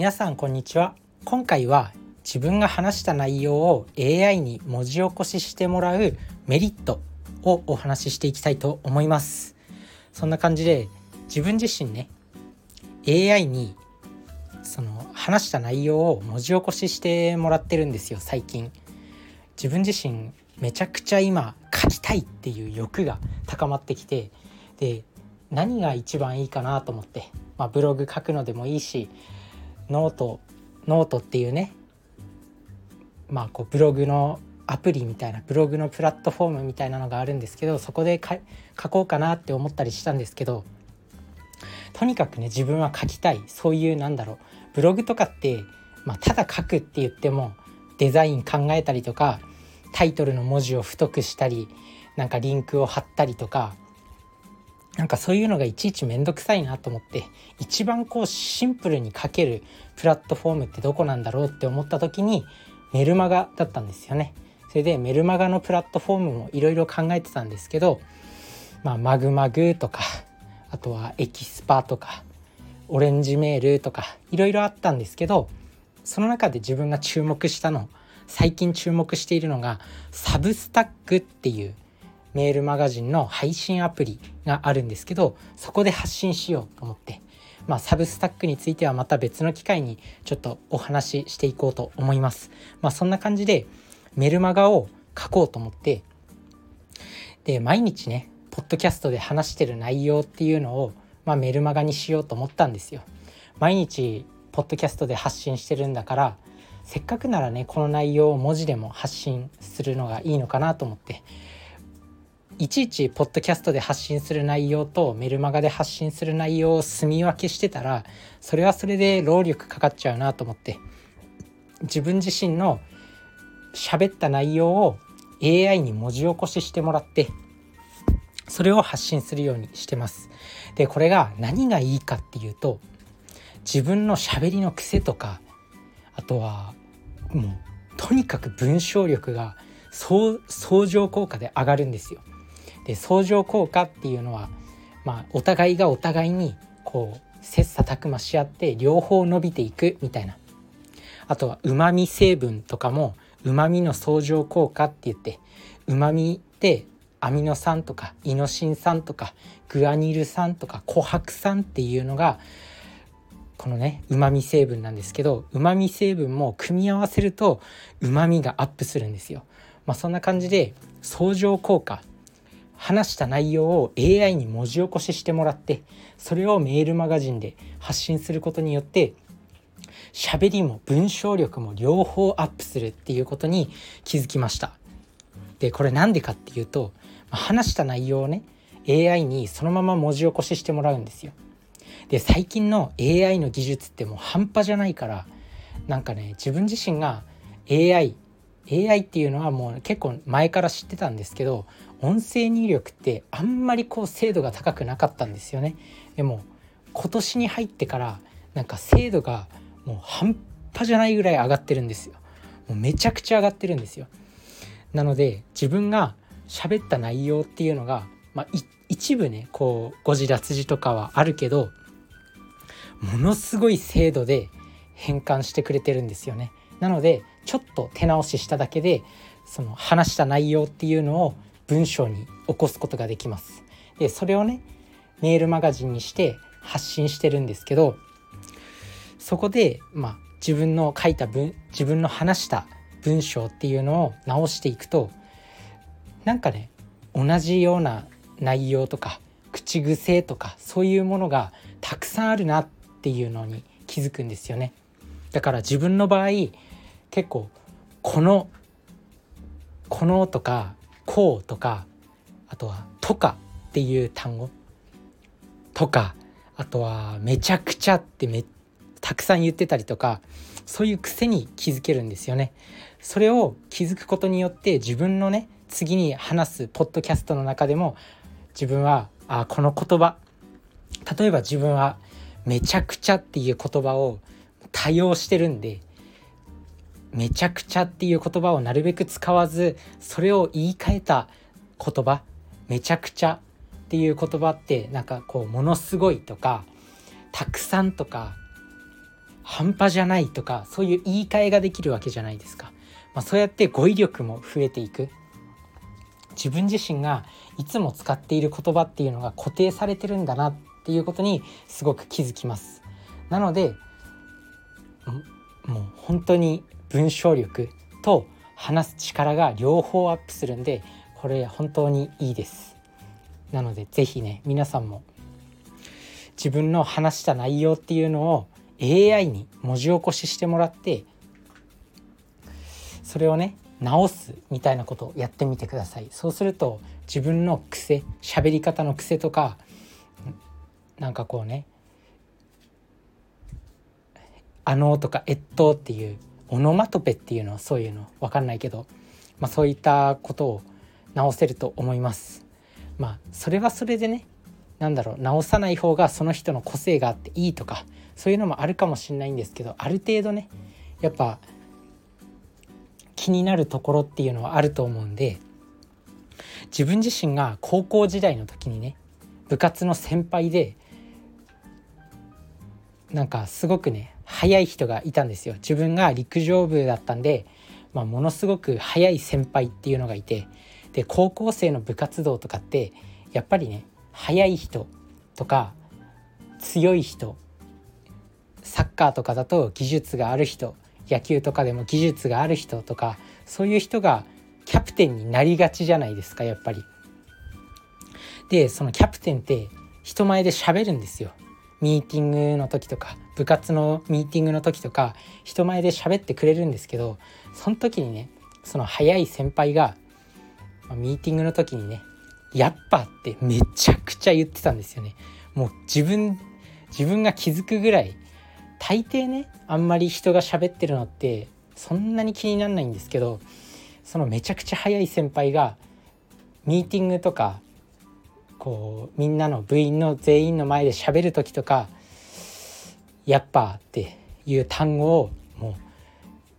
皆さんこんにちは。今回は自分が話した内容を AI に文字起こししてもらうメリットをお話ししていきたいと思います。そんな感じで自分自身ね AI にその話した内容を文字起こししてもらってるんですよ最近。自分自身めちゃくちゃ今書きたいっていう欲が高まってきてで何が一番いいかなと思って、まあ、ブログ書くのでもいいし note note っていうねまあこうブログのアプリみたいなブログのプラットフォームみたいなのがあるんですけどそこで書こうかなって思ったりしたんですけどとにかくね自分は書きたいそういうなんだろうブログとかって、まあ、ただ書くって言ってもデザイン考えたりとかタイトルの文字を太くしたりなんかリンクを貼ったりとかなんかそういうのがいちいちめんどくさいなと思って一番こうシンプルに書けるプラットフォームってどこなんだろうって思った時にメルマガだったんですよね。それでメルマガのプラットフォームもいろいろ考えてたんですけど、まあ、まぐまぐとかあとはエキスパとかオレンジメールとかいろいろあったんですけどその中で自分が注目したの最近注目しているのがサブスタックっていうメールマガジンの配信アプリがあるんですけどそこで発信しようと思ってまあ、サブスタックについてはまた別の機会にちょっとお話ししていこうと思います。まあ、そんな感じでメルマガを書こうと思ってで毎日ねポッドキャストで話してる内容っていうのを、まあ、メルマガにしようと思ったんですよ。毎日ポッドキャストで発信してるんだからせっかくならねこの内容を文字でも発信するのがいいのかなと思っていちいちポッドキャストで発信する内容とメルマガで発信する内容を住み分けしてたらそれはそれで労力かかっちゃうなと思って自分自身の喋った内容を AI に文字起こししてもらってそれを発信するようにしてます。でこれが何がいいかっていうと自分の喋りの癖とかあとはもうとにかく文章力が相乗効果で上がるんですよ。で相乗効果っていうのは、まあ、お互いがお互いにこう切磋琢磨し合って両方伸びていくみたいなあとはうまみ成分とかもうまみの相乗効果って言ってうまみってアミノ酸とかイノシン酸とかグアニル酸とか琥珀酸っていうのがこのねうまみ成分なんですけどうまみ成分も組み合わせるとうまみがアップするんですよ。まあ、そんな感じで相乗効果話した内容を AI に文字起こししてもらってそれをメールマガジンで発信することによって喋りも文章力も両方アップするっていうことに気づきました。でこれなんでかっていうと話した内容をね AI にそのまま文字起こししてもらうんですよ。で最近の AI の技術ってもう半端じゃないからなんかね自分自身が AI AI っていうのはもう結構前から知ってたんですけど音声入力ってあんまりこう精度が高くなかったんですよね。でも今年に入ってからなんか精度がもう半端じゃないぐらい上がってるんですよ。もうめちゃくちゃ上がってるんですよ。なので自分が喋った内容っていうのが、まあ、一部ねこう誤字脱字とかはあるけどものすごい精度で変換してくれてるんですよね。なのでちょっと手直ししただけでその話した内容っていうのを文章に起こすことができます。でそれをねメールマガジンにして発信してるんですけどそこでまあ自分の書いた文自分の話した文章っていうのを直していくとなんかね同じような内容とか口癖とかそういうものがたくさんあるなっていうのに気づくんですよね。だから自分の場合結構このこのとかこうとかあとはとかっていう単語とかあとはめちゃくちゃってめたくさん言ってたりとかそういう癖に気づけるんですよね。それを気づくことによって自分のね次に話すポッドキャストの中でも自分はあこの言葉例えば自分はめちゃくちゃっていう言葉を多用してるんでめちゃくちゃっていう言葉をなるべく使わずそれを言い換えた言葉めちゃくちゃっていう言葉ってなんかこうものすごいとかたくさんとか半端じゃないとかそういう言い換えができるわけじゃないですか、まあ、そうやって語彙力も増えていく。自分自身がいつも使っている言葉っていうのが固定されてるんだなっていうことにすごく気づきます。なのでもう本当に文章力と話す力が両方アップするんでこれ本当にいいです。なので是非ね皆さんも自分の話した内容っていうのを AI に文字起こししてもらってそれをね直すみたいなことをやってみてください。そうすると自分の癖喋り方の癖とかなんかこうね「あの」とか「えっと」っていうオノマトペっていうのはそういうの分かんないけど、まあ、そういったことを直せると思います。まあそれはそれでね何だろう直さない方がその人の個性があっていいとかそういうのもあるかもしれないんですけどある程度ねやっぱ気になるところっていうのはあると思うんで自分自身が高校時代の時にね部活の先輩でなんかすごくね速い人がいたんですよ自分が陸上部だったんで、まあ、ものすごく速い先輩っていうのがいてで高校生の部活動とかってやっぱりね速い人とか強い人サッカーとかだと技術がある人野球とかでも技術がある人とかそういう人がキャプテンになりがちじゃないですかやっぱり。でそのキャプテンって人前で喋るんですよ。ミーティングの時とか部活のミーティングの時とか人前で喋ってくれるんですけどその時にねその早い先輩がミーティングの時にね「やっぱ」ってめちゃくちゃ言ってたんですよね。もう自分自分が気づくぐらい大抵ねあんまり人が喋ってるのってそんなに気にならないんですけどそのめちゃくちゃ早い先輩がミーティングとかこうみんなの部員の全員の前で喋る時とか「やっぱ」っていう単語をも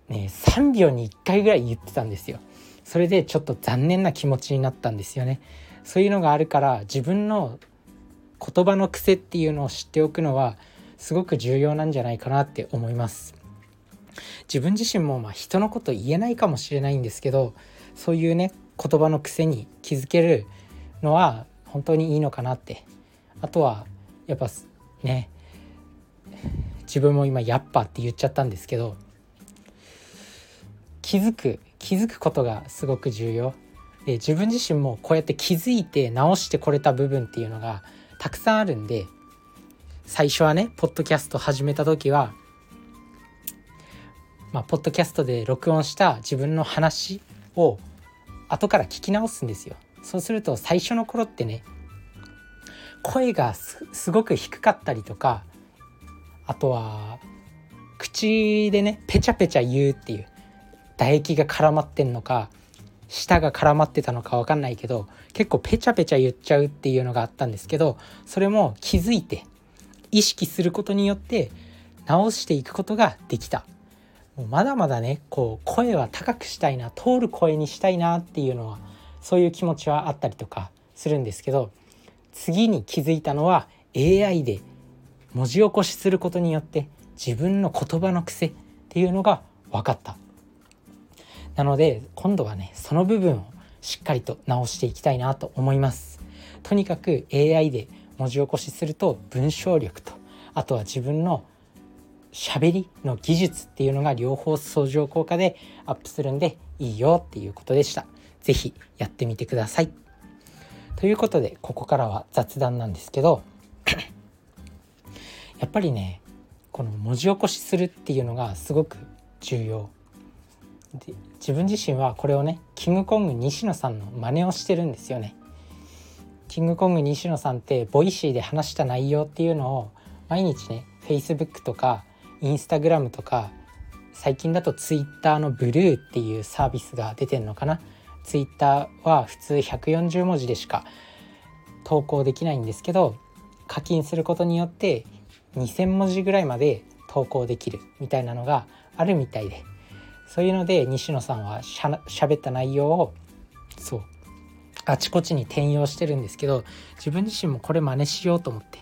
うね3秒に1回ぐらい言ってたんですよ。それでちょっと残念な気持ちになったんですよね。そういうのがあるから自分の言葉の癖っていうのを知っておくのはすごく重要なんじゃないかなって思います。自分自身もまあ人のこと言えないかもしれないんですけどそういうね言葉の癖に気づけるのは本当にいいのかなってあとはやっぱね自分も今「やっぱ」って言っちゃったんですけど気づく気づくことがすごく重要で自分自身もこうやって気づいて直してこれた部分っていうのがたくさんあるんで最初はねポッドキャスト始めた時はまあ、ポッドキャストで録音した自分の話を後から聞き直すんですよ。そうすると最初の頃ってね声がすごく低かったりとかあとは口でねペチャペチャ言うっていう唾液が絡まってんのか舌が絡まってたのか分かんないけど結構ペチャペチャ言っちゃうっていうのがあったんですけどそれも気づいて意識することによって直していくことができた。もうまだまだねこう声は高くしたいな通る声にしたいなっていうのはそういう気持ちはあったりとかするんですけど次に気づいたのは AI で文字起こしすることによって自分の言葉の癖っていうのが分かったなので今度はねその部分をしっかりと直していきたいなと思いますとにかく AI で文字起こしすると文章力とあとは自分の喋りの技術っていうのが両方相乗効果でアップするんでいいよっていうことでした。是非やってみてください。ということでここからは雑談なんですけど やっぱりねこの文字起こしするっていうのがすごく重要で自分自身はこれをねキングコング西野さんの真似をしてるんですよね。キングコング西野さんって Voicy で話した内容っていうのを毎日ね Facebook とかインスタグラムとか最近だとツイッターのブルーっていうサービスが出てんのかなツイッターは普通140文字でしか投稿できないんですけど課金することによって2,000文字ぐらいまで投稿できるみたいなのがあるみたいでそういうので西野さんはしゃしゃべった内容をそうあちこちに転用してるんですけど自分自身もこれ真似しようと思って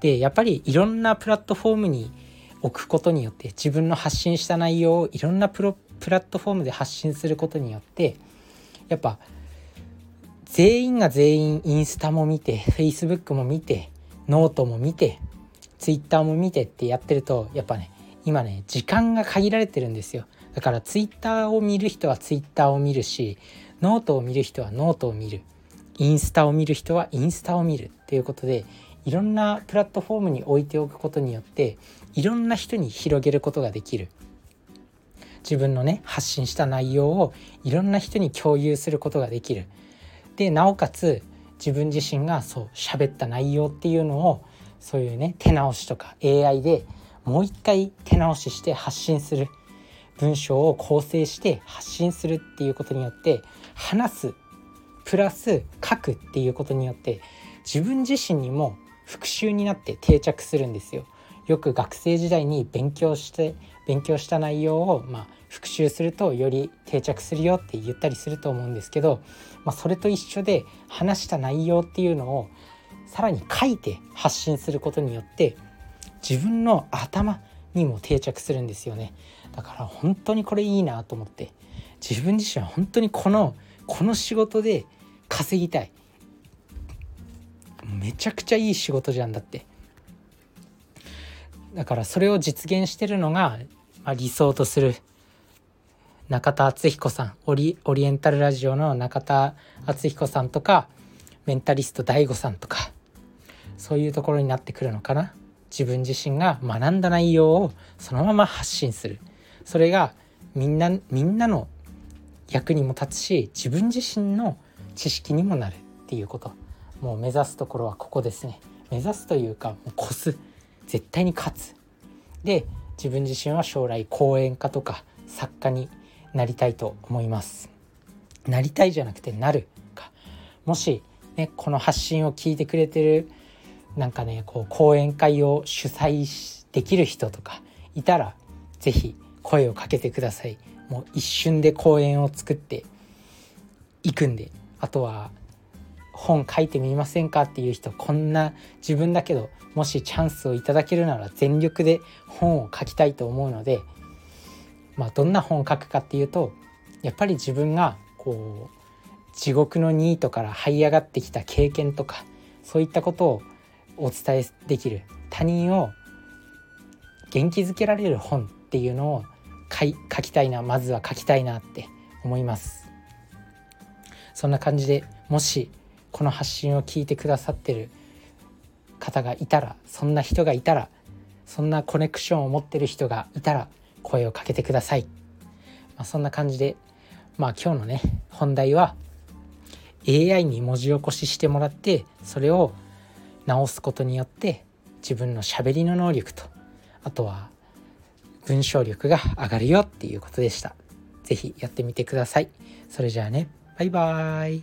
でやっぱりいろんなプラットフォームに置くことによって自分の発信した内容をいろんなプロプラットフォームで発信することによってやっぱ全員が全員インスタも見て Facebook も見てノートも見て Twitter も見てってやってるとやっぱね今ね時間が限られてるんですよ。だから Twitter を見る人は Twitter を見るしノートを見る人はノートを見る。インスタを見る人はインスタを見るっていうことでいろんなプラットフォームに置いておくことによっていろんな人に広げることができる。自分のね発信した内容をいろんな人に共有することができるでなおかつ自分自身がそう喋った内容っていうのをそういうね手直しとか AI でもう一回手直しして発信する文章を構成して発信するっていうことによって話すプラス書くっていうことによって自分自身にも復習になって定着するんですよ。よく学生時代に勉強して勉強した内容をまあ復習するとより定着するよって言ったりすると思うんですけど、まあ、それと一緒で話した内容っていうのをさらに書いて発信することによって自分の頭にも定着するんですよね。だから本当にこれいいなと思って自分自身は本当にこのこの仕事で稼ぎたい。めちゃくちゃいい仕事じゃんだって。だからそれを実現してるのが、まあ、理想とする中田敦彦さん。オリオリエンタルラジオの中田敦彦さんとかメンタリスト DAIGO さんとか。そういうところになってくるのかな。自分自身が学んだ内容をそのまま発信する。それがみんなみんなの役にも立つし自分自身の知識にもなるっていうこと。もう目指すところはここですね。目指すというかもう越す。絶対に勝つ。で自分自身は将来講演家とか作家になりたいと思います。なりたいじゃなくてなるか。もしねこの発信を聞いてくれてるなんかねこう講演会を主催できる人とかいたら是非声をかけてください。もう一瞬で講演を作っていくんで。あとは本書いてみませんかっていう人こんな自分だけどもしチャンスをいただけるなら全力で本を書きたいと思うのでまあどんな本を書くかっていうとやっぱり自分がこう地獄のニートから這い上がってきた経験とかそういったことをお伝えできる他人を元気づけられる本っていうのを書きたいなまずは書きたいなって思います。そんな感じでもしこの発信を聞いてくださってる方がいたらそんな人がいたらそんなコネクションを持ってる人がいたら声をかけてください、まあ、そんな感じでまあ今日のね本題は AI に文字起こししてもらってそれを直すことによって自分のしゃべりの能力とあとは文章力が上がるよっていうことでした。是非やってみてください。それじゃあねバイバーイ